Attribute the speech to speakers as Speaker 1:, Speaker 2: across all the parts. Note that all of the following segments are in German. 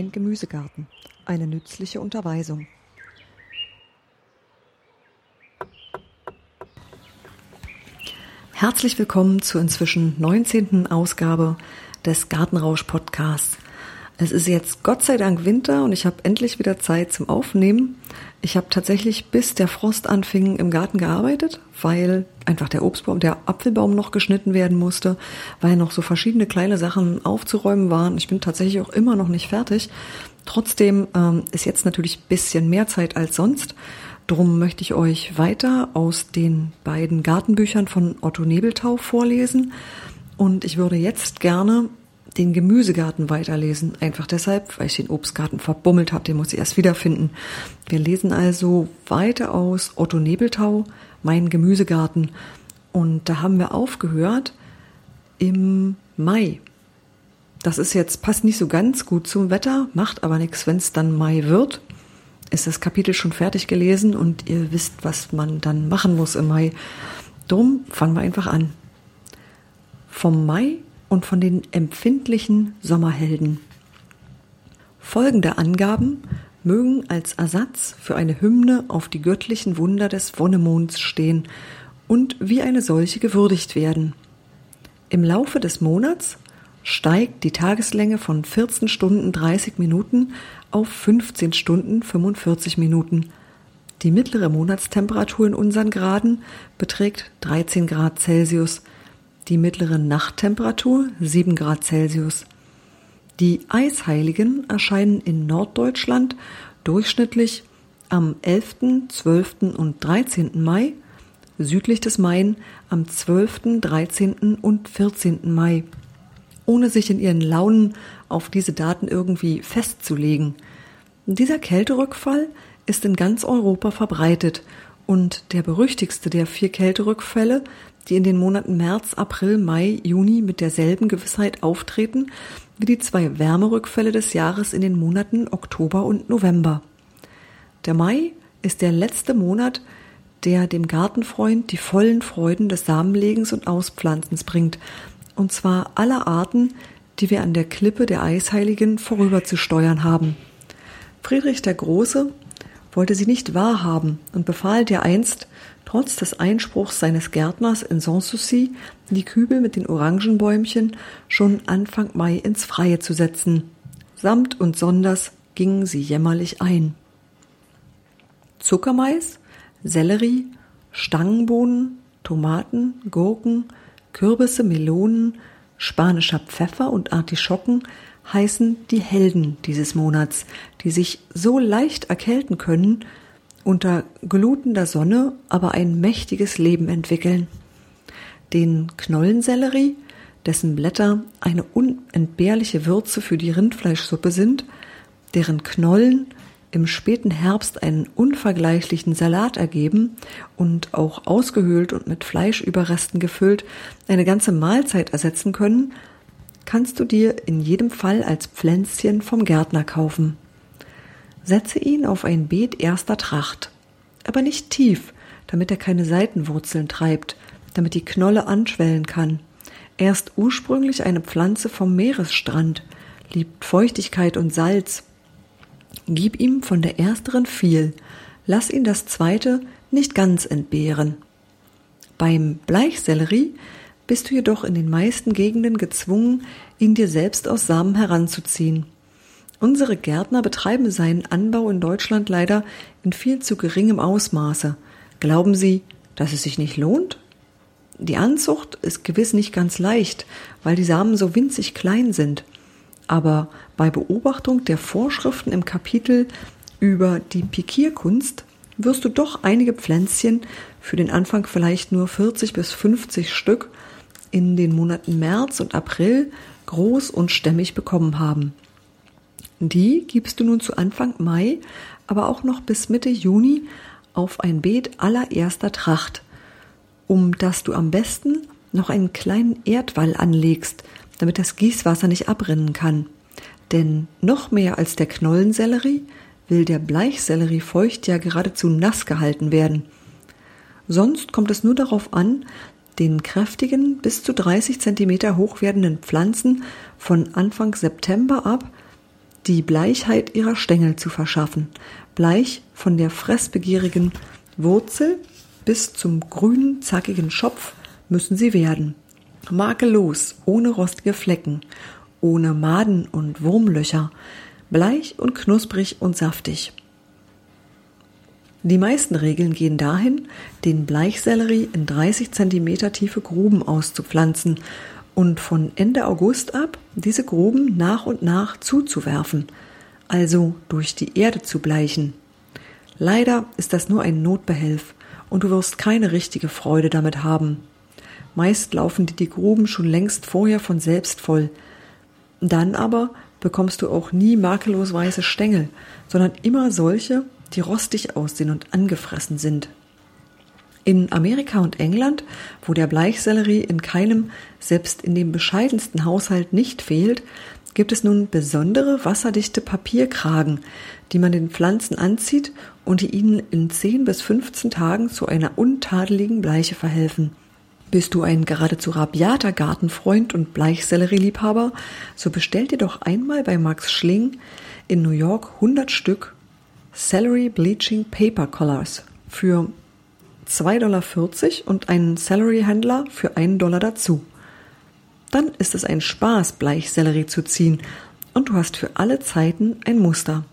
Speaker 1: Mein Gemüsegarten. Eine nützliche Unterweisung. Herzlich willkommen zur inzwischen 19. Ausgabe des Gartenrausch Podcasts. Es ist jetzt Gott sei Dank Winter und ich habe endlich wieder Zeit zum Aufnehmen. Ich habe tatsächlich bis der Frost anfing im Garten gearbeitet, weil einfach der Obstbaum, der Apfelbaum noch geschnitten werden musste, weil noch so verschiedene kleine Sachen aufzuräumen waren. Ich bin tatsächlich auch immer noch nicht fertig. Trotzdem ähm, ist jetzt natürlich bisschen mehr Zeit als sonst. Drum möchte ich euch weiter aus den beiden Gartenbüchern von Otto Nebeltau vorlesen. Und ich würde jetzt gerne den Gemüsegarten weiterlesen. Einfach deshalb, weil ich den Obstgarten verbummelt habe, den muss ich erst wiederfinden. Wir lesen also weiter aus Otto Nebeltau, Mein Gemüsegarten. Und da haben wir aufgehört im Mai. Das ist jetzt, passt nicht so ganz gut zum Wetter, macht aber nichts, wenn es dann Mai wird. Ist das Kapitel schon fertig gelesen und ihr wisst, was man dann machen muss im Mai. Drum fangen wir einfach an. Vom Mai und von den empfindlichen Sommerhelden. Folgende Angaben mögen als Ersatz für eine Hymne auf die göttlichen Wunder des Wonnemonds stehen und wie eine solche gewürdigt werden. Im Laufe des Monats steigt die Tageslänge von 14 Stunden 30 Minuten auf 15 Stunden 45 Minuten. Die mittlere Monatstemperatur in unseren Graden beträgt 13 Grad Celsius – die mittlere Nachttemperatur 7 Grad Celsius. Die Eisheiligen erscheinen in Norddeutschland durchschnittlich am 11., 12. und 13. Mai, südlich des Main am 12., 13. und 14. Mai, ohne sich in ihren Launen auf diese Daten irgendwie festzulegen. Dieser Kälterückfall ist in ganz Europa verbreitet und der berüchtigste der vier Kälterückfälle die in den Monaten März, April, Mai, Juni mit derselben Gewissheit auftreten wie die zwei Wärmerückfälle des Jahres in den Monaten Oktober und November. Der Mai ist der letzte Monat, der dem Gartenfreund die vollen Freuden des Samenlegens und Auspflanzens bringt, und zwar aller Arten, die wir an der Klippe der Eisheiligen vorüberzusteuern haben. Friedrich der Große wollte sie nicht wahrhaben und befahl dereinst, trotz des Einspruchs seines Gärtners in Sanssouci, die Kübel mit den Orangenbäumchen schon Anfang Mai ins Freie zu setzen. Samt und sonders gingen sie jämmerlich ein. Zuckermais, Sellerie, Stangenbohnen, Tomaten, Gurken, Kürbisse, Melonen, spanischer Pfeffer und Artischocken heißen die Helden dieses Monats, die sich so leicht erkälten können, unter glutender Sonne aber ein mächtiges Leben entwickeln. Den Knollensellerie, dessen Blätter eine unentbehrliche Würze für die Rindfleischsuppe sind, deren Knollen im späten Herbst einen unvergleichlichen Salat ergeben und auch ausgehöhlt und mit Fleischüberresten gefüllt eine ganze Mahlzeit ersetzen können, kannst du dir in jedem Fall als Pflänzchen vom Gärtner kaufen. Setze ihn auf ein Beet erster Tracht, aber nicht tief, damit er keine Seitenwurzeln treibt, damit die Knolle anschwellen kann. Er ist ursprünglich eine Pflanze vom Meeresstrand, liebt Feuchtigkeit und Salz. Gib ihm von der ersteren viel, lass ihn das zweite nicht ganz entbehren. Beim Bleichsellerie bist du jedoch in den meisten Gegenden gezwungen, ihn dir selbst aus Samen heranzuziehen. Unsere Gärtner betreiben seinen Anbau in Deutschland leider in viel zu geringem Ausmaße. Glauben Sie, dass es sich nicht lohnt? Die Anzucht ist gewiss nicht ganz leicht, weil die Samen so winzig klein sind. Aber bei Beobachtung der Vorschriften im Kapitel über die Pikierkunst wirst du doch einige Pflänzchen, für den Anfang vielleicht nur 40 bis 50 Stück, in den Monaten März und April groß und stämmig bekommen haben. Die gibst du nun zu Anfang Mai, aber auch noch bis Mitte Juni auf ein Beet allererster Tracht, um das du am besten noch einen kleinen Erdwall anlegst, damit das Gießwasser nicht abrinnen kann. Denn noch mehr als der Knollensellerie will der Bleichsellerie feucht ja geradezu nass gehalten werden. Sonst kommt es nur darauf an, den kräftigen, bis zu 30 Zentimeter hoch werdenden Pflanzen von Anfang September ab die Bleichheit ihrer Stängel zu verschaffen. Bleich von der fressbegierigen Wurzel bis zum grünen, zackigen Schopf müssen sie werden. Makellos, ohne rostige Flecken, ohne Maden und Wurmlöcher, bleich und knusprig und saftig. Die meisten Regeln gehen dahin, den Bleichsellerie in 30 cm tiefe Gruben auszupflanzen und von Ende August ab diese Gruben nach und nach zuzuwerfen, also durch die Erde zu bleichen. Leider ist das nur ein Notbehelf und du wirst keine richtige Freude damit haben. Meist laufen dir die Gruben schon längst vorher von selbst voll. Dann aber bekommst du auch nie makellos weiße Stängel, sondern immer solche, die rostig aussehen und angefressen sind. In Amerika und England, wo der Bleichsellerie in keinem, selbst in dem bescheidensten Haushalt nicht fehlt, gibt es nun besondere wasserdichte Papierkragen, die man den Pflanzen anzieht und die ihnen in 10 bis 15 Tagen zu einer untadeligen Bleiche verhelfen. Bist du ein geradezu rabiater Gartenfreund und Bleichsellerieliebhaber, so bestell dir doch einmal bei Max Schling in New York 100 Stück Celery Bleaching Paper Collars für 2,40 Dollar und einen Celery-Händler für einen Dollar dazu. Dann ist es ein Spaß, Bleichsellerie zu ziehen und du hast für alle Zeiten ein Muster.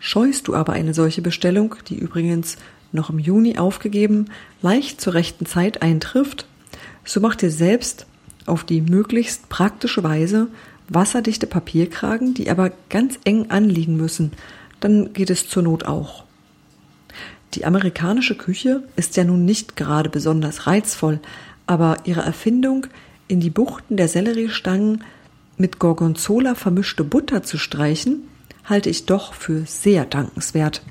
Speaker 1: Scheust du aber eine solche Bestellung, die übrigens noch im Juni aufgegeben, leicht zur rechten Zeit eintrifft, so mach dir selbst auf die möglichst praktische Weise wasserdichte Papierkragen, die aber ganz eng anliegen müssen, dann geht es zur Not auch. Die amerikanische Küche ist ja nun nicht gerade besonders reizvoll, aber ihre Erfindung, in die Buchten der Selleriestangen mit Gorgonzola vermischte Butter zu streichen, halte ich doch für sehr dankenswert.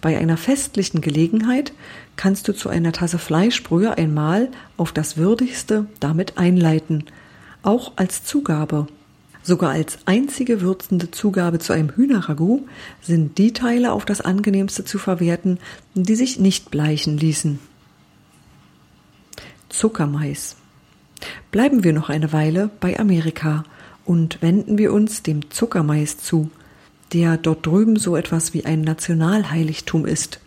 Speaker 1: Bei einer festlichen Gelegenheit kannst du zu einer Tasse Fleischbrühe einmal auf das Würdigste damit einleiten, auch als Zugabe Sogar als einzige würzende Zugabe zu einem Hühnerragout sind die Teile auf das angenehmste zu verwerten, die sich nicht bleichen ließen. Zuckermais. Bleiben wir noch eine Weile bei Amerika und wenden wir uns dem Zuckermais zu, der dort drüben so etwas wie ein Nationalheiligtum ist.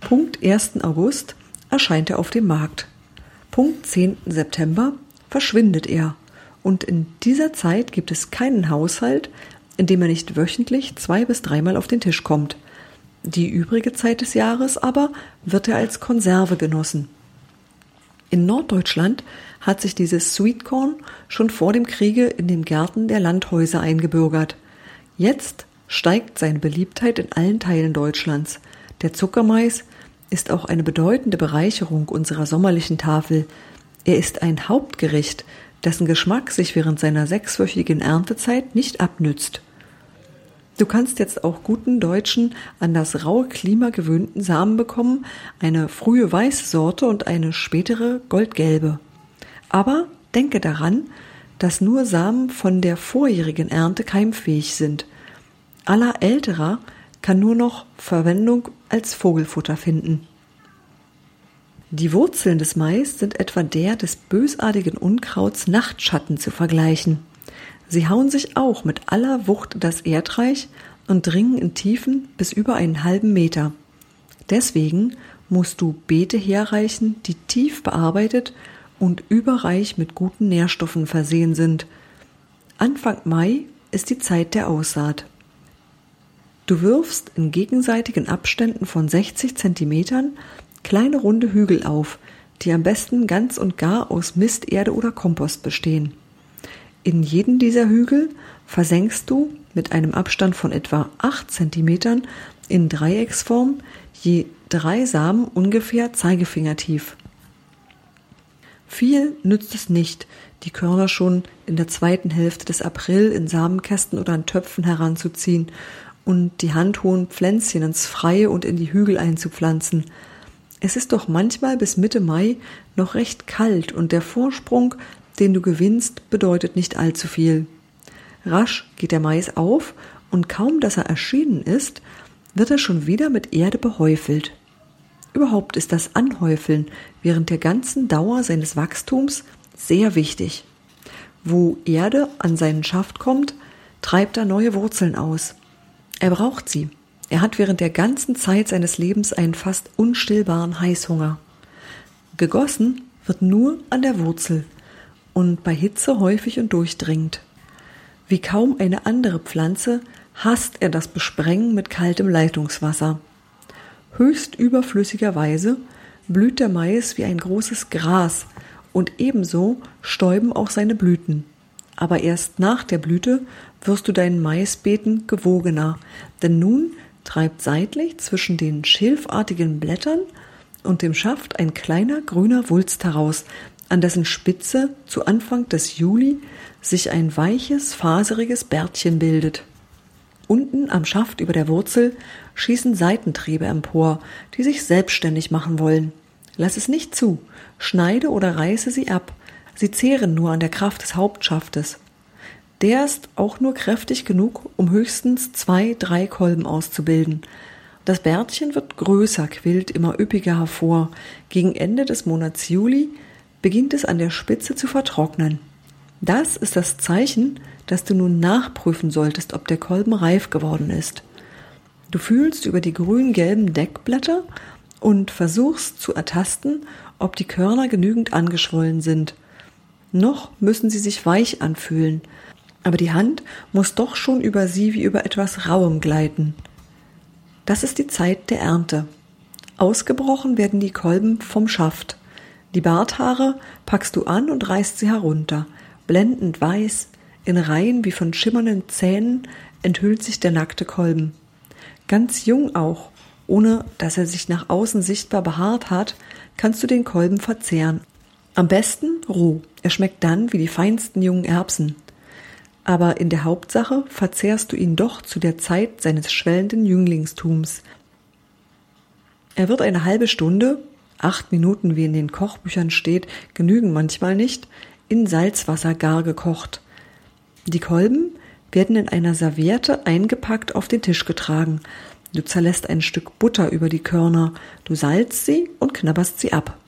Speaker 1: Punkt 1. August erscheint er auf dem Markt. Punkt 10. September verschwindet er und in dieser Zeit gibt es keinen Haushalt, in dem er nicht wöchentlich zwei bis dreimal auf den Tisch kommt. Die übrige Zeit des Jahres aber wird er als Konserve genossen. In Norddeutschland hat sich dieses Sweetcorn schon vor dem Kriege in den Gärten der Landhäuser eingebürgert. Jetzt steigt seine Beliebtheit in allen Teilen Deutschlands. Der Zuckermais ist auch eine bedeutende Bereicherung unserer sommerlichen Tafel. Er ist ein Hauptgericht, dessen Geschmack sich während seiner sechswöchigen Erntezeit nicht abnützt. Du kannst jetzt auch guten deutschen, an das raue Klima gewöhnten Samen bekommen, eine frühe weiße Sorte und eine spätere goldgelbe. Aber denke daran, dass nur Samen von der vorjährigen Ernte keimfähig sind. Aller älterer kann nur noch Verwendung als Vogelfutter finden. Die Wurzeln des Mais sind etwa der des bösartigen Unkrauts Nachtschatten zu vergleichen. Sie hauen sich auch mit aller Wucht das Erdreich und dringen in Tiefen bis über einen halben Meter. Deswegen musst du Beete herreichen, die tief bearbeitet und überreich mit guten Nährstoffen versehen sind. Anfang Mai ist die Zeit der Aussaat. Du wirfst in gegenseitigen Abständen von 60 Zentimetern kleine runde Hügel auf, die am besten ganz und gar aus Misterde oder Kompost bestehen. In jeden dieser Hügel versenkst du mit einem Abstand von etwa 8 cm in Dreiecksform je drei Samen ungefähr zeigefingertief. Viel nützt es nicht, die Körner schon in der zweiten Hälfte des April in Samenkästen oder in Töpfen heranzuziehen und die handhohen Pflänzchen ins Freie und in die Hügel einzupflanzen. Es ist doch manchmal bis Mitte Mai noch recht kalt und der Vorsprung, den du gewinnst, bedeutet nicht allzu viel. Rasch geht der Mais auf und kaum dass er erschienen ist, wird er schon wieder mit Erde behäufelt. Überhaupt ist das Anhäufeln während der ganzen Dauer seines Wachstums sehr wichtig. Wo Erde an seinen Schaft kommt, treibt er neue Wurzeln aus. Er braucht sie. Er hat während der ganzen Zeit seines Lebens einen fast unstillbaren Heißhunger. Gegossen wird nur an der Wurzel und bei Hitze häufig und durchdringend. Wie kaum eine andere Pflanze hasst er das Besprengen mit kaltem Leitungswasser. Höchst überflüssigerweise blüht der Mais wie ein großes Gras und ebenso stäuben auch seine Blüten. Aber erst nach der Blüte wirst du deinen Maisbeeten gewogener, denn nun treibt seitlich zwischen den schilfartigen Blättern und dem Schaft ein kleiner grüner Wulst heraus, an dessen Spitze zu Anfang des Juli sich ein weiches, faseriges Bärtchen bildet. Unten am Schaft über der Wurzel schießen Seitentriebe empor, die sich selbstständig machen wollen. Lass es nicht zu, schneide oder reiße sie ab, sie zehren nur an der Kraft des Hauptschaftes. Der ist auch nur kräftig genug, um höchstens zwei, drei Kolben auszubilden. Das Bärtchen wird größer, quillt immer üppiger hervor. Gegen Ende des Monats Juli beginnt es an der Spitze zu vertrocknen. Das ist das Zeichen, dass du nun nachprüfen solltest, ob der Kolben reif geworden ist. Du fühlst über die grün-gelben Deckblätter und versuchst zu ertasten, ob die Körner genügend angeschwollen sind. Noch müssen sie sich weich anfühlen, aber die Hand muss doch schon über sie wie über etwas Rauem gleiten. Das ist die Zeit der Ernte. Ausgebrochen werden die Kolben vom Schaft. Die Barthaare packst du an und reißt sie herunter. Blendend weiß, in Reihen wie von schimmernden Zähnen enthüllt sich der nackte Kolben. Ganz jung auch, ohne dass er sich nach außen sichtbar behaart hat, kannst du den Kolben verzehren. Am besten roh. Er schmeckt dann wie die feinsten jungen Erbsen. Aber in der Hauptsache verzehrst du ihn doch zu der Zeit seines schwellenden Jünglingstums. Er wird eine halbe Stunde, acht Minuten wie in den Kochbüchern steht, genügen manchmal nicht, in Salzwasser gar gekocht. Die Kolben werden in einer Serviette eingepackt auf den Tisch getragen. Du zerlässt ein Stück Butter über die Körner, du salzt sie und knabberst sie ab.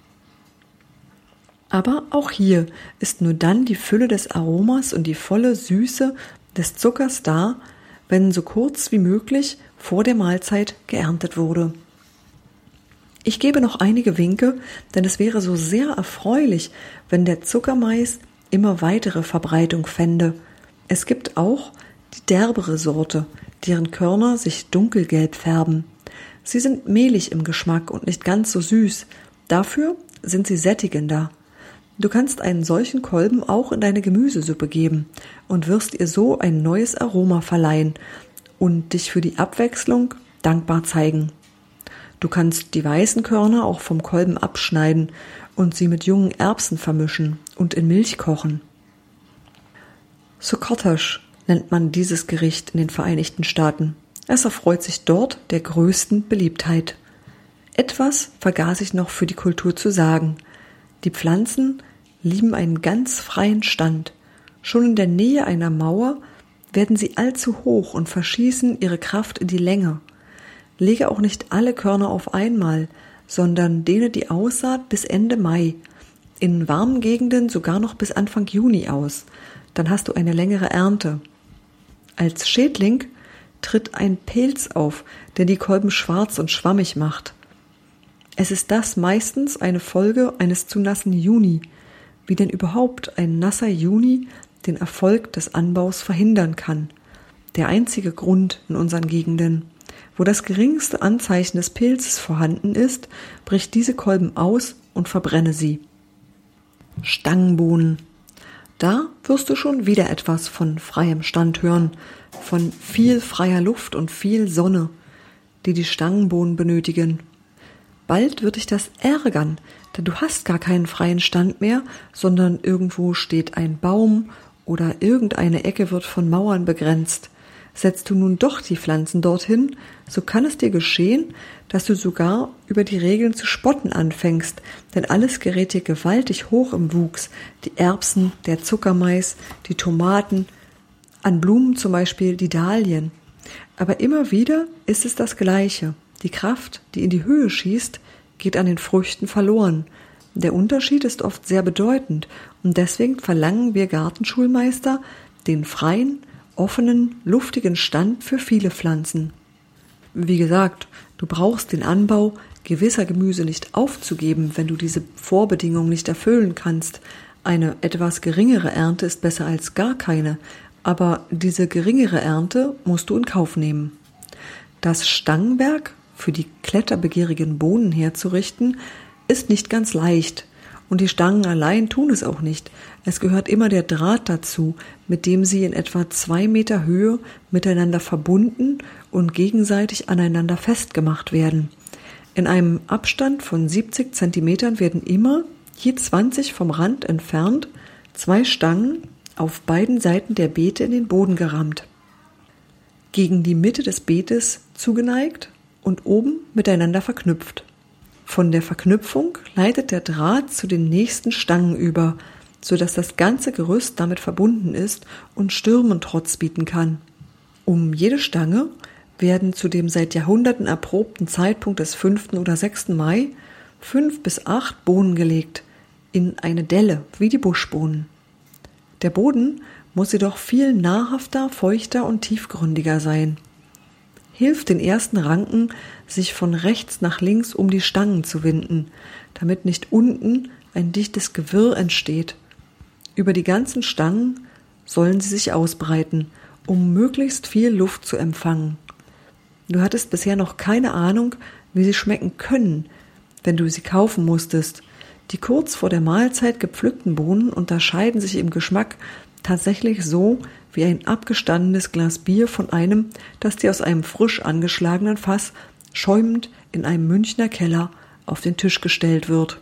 Speaker 1: Aber auch hier ist nur dann die Fülle des Aromas und die volle Süße des Zuckers da, wenn so kurz wie möglich vor der Mahlzeit geerntet wurde. Ich gebe noch einige Winke, denn es wäre so sehr erfreulich, wenn der Zuckermais immer weitere Verbreitung fände – es gibt auch die derbere Sorte, deren Körner sich dunkelgelb färben. Sie sind mehlig im Geschmack und nicht ganz so süß. Dafür sind sie sättigender. Du kannst einen solchen Kolben auch in deine Gemüsesuppe geben und wirst ihr so ein neues Aroma verleihen und dich für die Abwechslung dankbar zeigen. Du kannst die weißen Körner auch vom Kolben abschneiden und sie mit jungen Erbsen vermischen und in Milch kochen. Succotash nennt man dieses Gericht in den Vereinigten Staaten. Es erfreut sich dort der größten Beliebtheit. Etwas vergaß ich noch für die Kultur zu sagen. Die Pflanzen lieben einen ganz freien Stand. Schon in der Nähe einer Mauer werden sie allzu hoch und verschießen ihre Kraft in die Länge. Lege auch nicht alle Körner auf einmal, sondern dehne die Aussaat bis Ende Mai, in warmen Gegenden sogar noch bis Anfang Juni aus dann hast du eine längere Ernte. Als Schädling tritt ein Pilz auf, der die Kolben schwarz und schwammig macht. Es ist das meistens eine Folge eines zu nassen Juni, wie denn überhaupt ein nasser Juni den Erfolg des Anbaus verhindern kann. Der einzige Grund in unseren Gegenden. Wo das geringste Anzeichen des Pilzes vorhanden ist, bricht diese Kolben aus und verbrenne sie. Stangenbohnen. Da wirst du schon wieder etwas von freiem Stand hören, von viel freier Luft und viel Sonne, die die Stangenbohnen benötigen. Bald wird dich das ärgern, denn du hast gar keinen freien Stand mehr, sondern irgendwo steht ein Baum oder irgendeine Ecke wird von Mauern begrenzt. Setzt du nun doch die Pflanzen dorthin, so kann es dir geschehen, dass du sogar über die Regeln zu spotten anfängst, denn alles gerät dir gewaltig hoch im Wuchs, die Erbsen, der Zuckermais, die Tomaten, an Blumen zum Beispiel die Dahlien. Aber immer wieder ist es das Gleiche. Die Kraft, die in die Höhe schießt, geht an den Früchten verloren. Der Unterschied ist oft sehr bedeutend und deswegen verlangen wir Gartenschulmeister den freien, offenen, luftigen Stand für viele Pflanzen. Wie gesagt, du brauchst den Anbau gewisser Gemüse nicht aufzugeben, wenn du diese Vorbedingungen nicht erfüllen kannst. Eine etwas geringere Ernte ist besser als gar keine, aber diese geringere Ernte musst du in Kauf nehmen. Das Stangenwerk für die kletterbegierigen Bohnen herzurichten, ist nicht ganz leicht. Und die Stangen allein tun es auch nicht. Es gehört immer der Draht dazu, mit dem sie in etwa zwei Meter Höhe miteinander verbunden und gegenseitig aneinander festgemacht werden. In einem Abstand von 70 Zentimetern werden immer, je 20 vom Rand entfernt, zwei Stangen auf beiden Seiten der Beete in den Boden gerammt. Gegen die Mitte des Beetes zugeneigt und oben miteinander verknüpft. Von der Verknüpfung leitet der Draht zu den nächsten Stangen über, so dass das ganze Gerüst damit verbunden ist und Stürmen Trotz bieten kann. Um jede Stange werden zu dem seit Jahrhunderten erprobten Zeitpunkt des 5. oder 6. Mai fünf bis acht Bohnen gelegt, in eine Delle, wie die Buschbohnen. Der Boden muss jedoch viel nahrhafter, feuchter und tiefgründiger sein hilft den ersten Ranken, sich von rechts nach links um die Stangen zu winden, damit nicht unten ein dichtes Gewirr entsteht. Über die ganzen Stangen sollen sie sich ausbreiten, um möglichst viel Luft zu empfangen. Du hattest bisher noch keine Ahnung, wie sie schmecken können, wenn du sie kaufen musstest. Die kurz vor der Mahlzeit gepflückten Bohnen unterscheiden sich im Geschmack tatsächlich so wie ein abgestandenes Glas Bier von einem, das dir aus einem frisch angeschlagenen Fass schäumend in einem Münchner Keller auf den Tisch gestellt wird.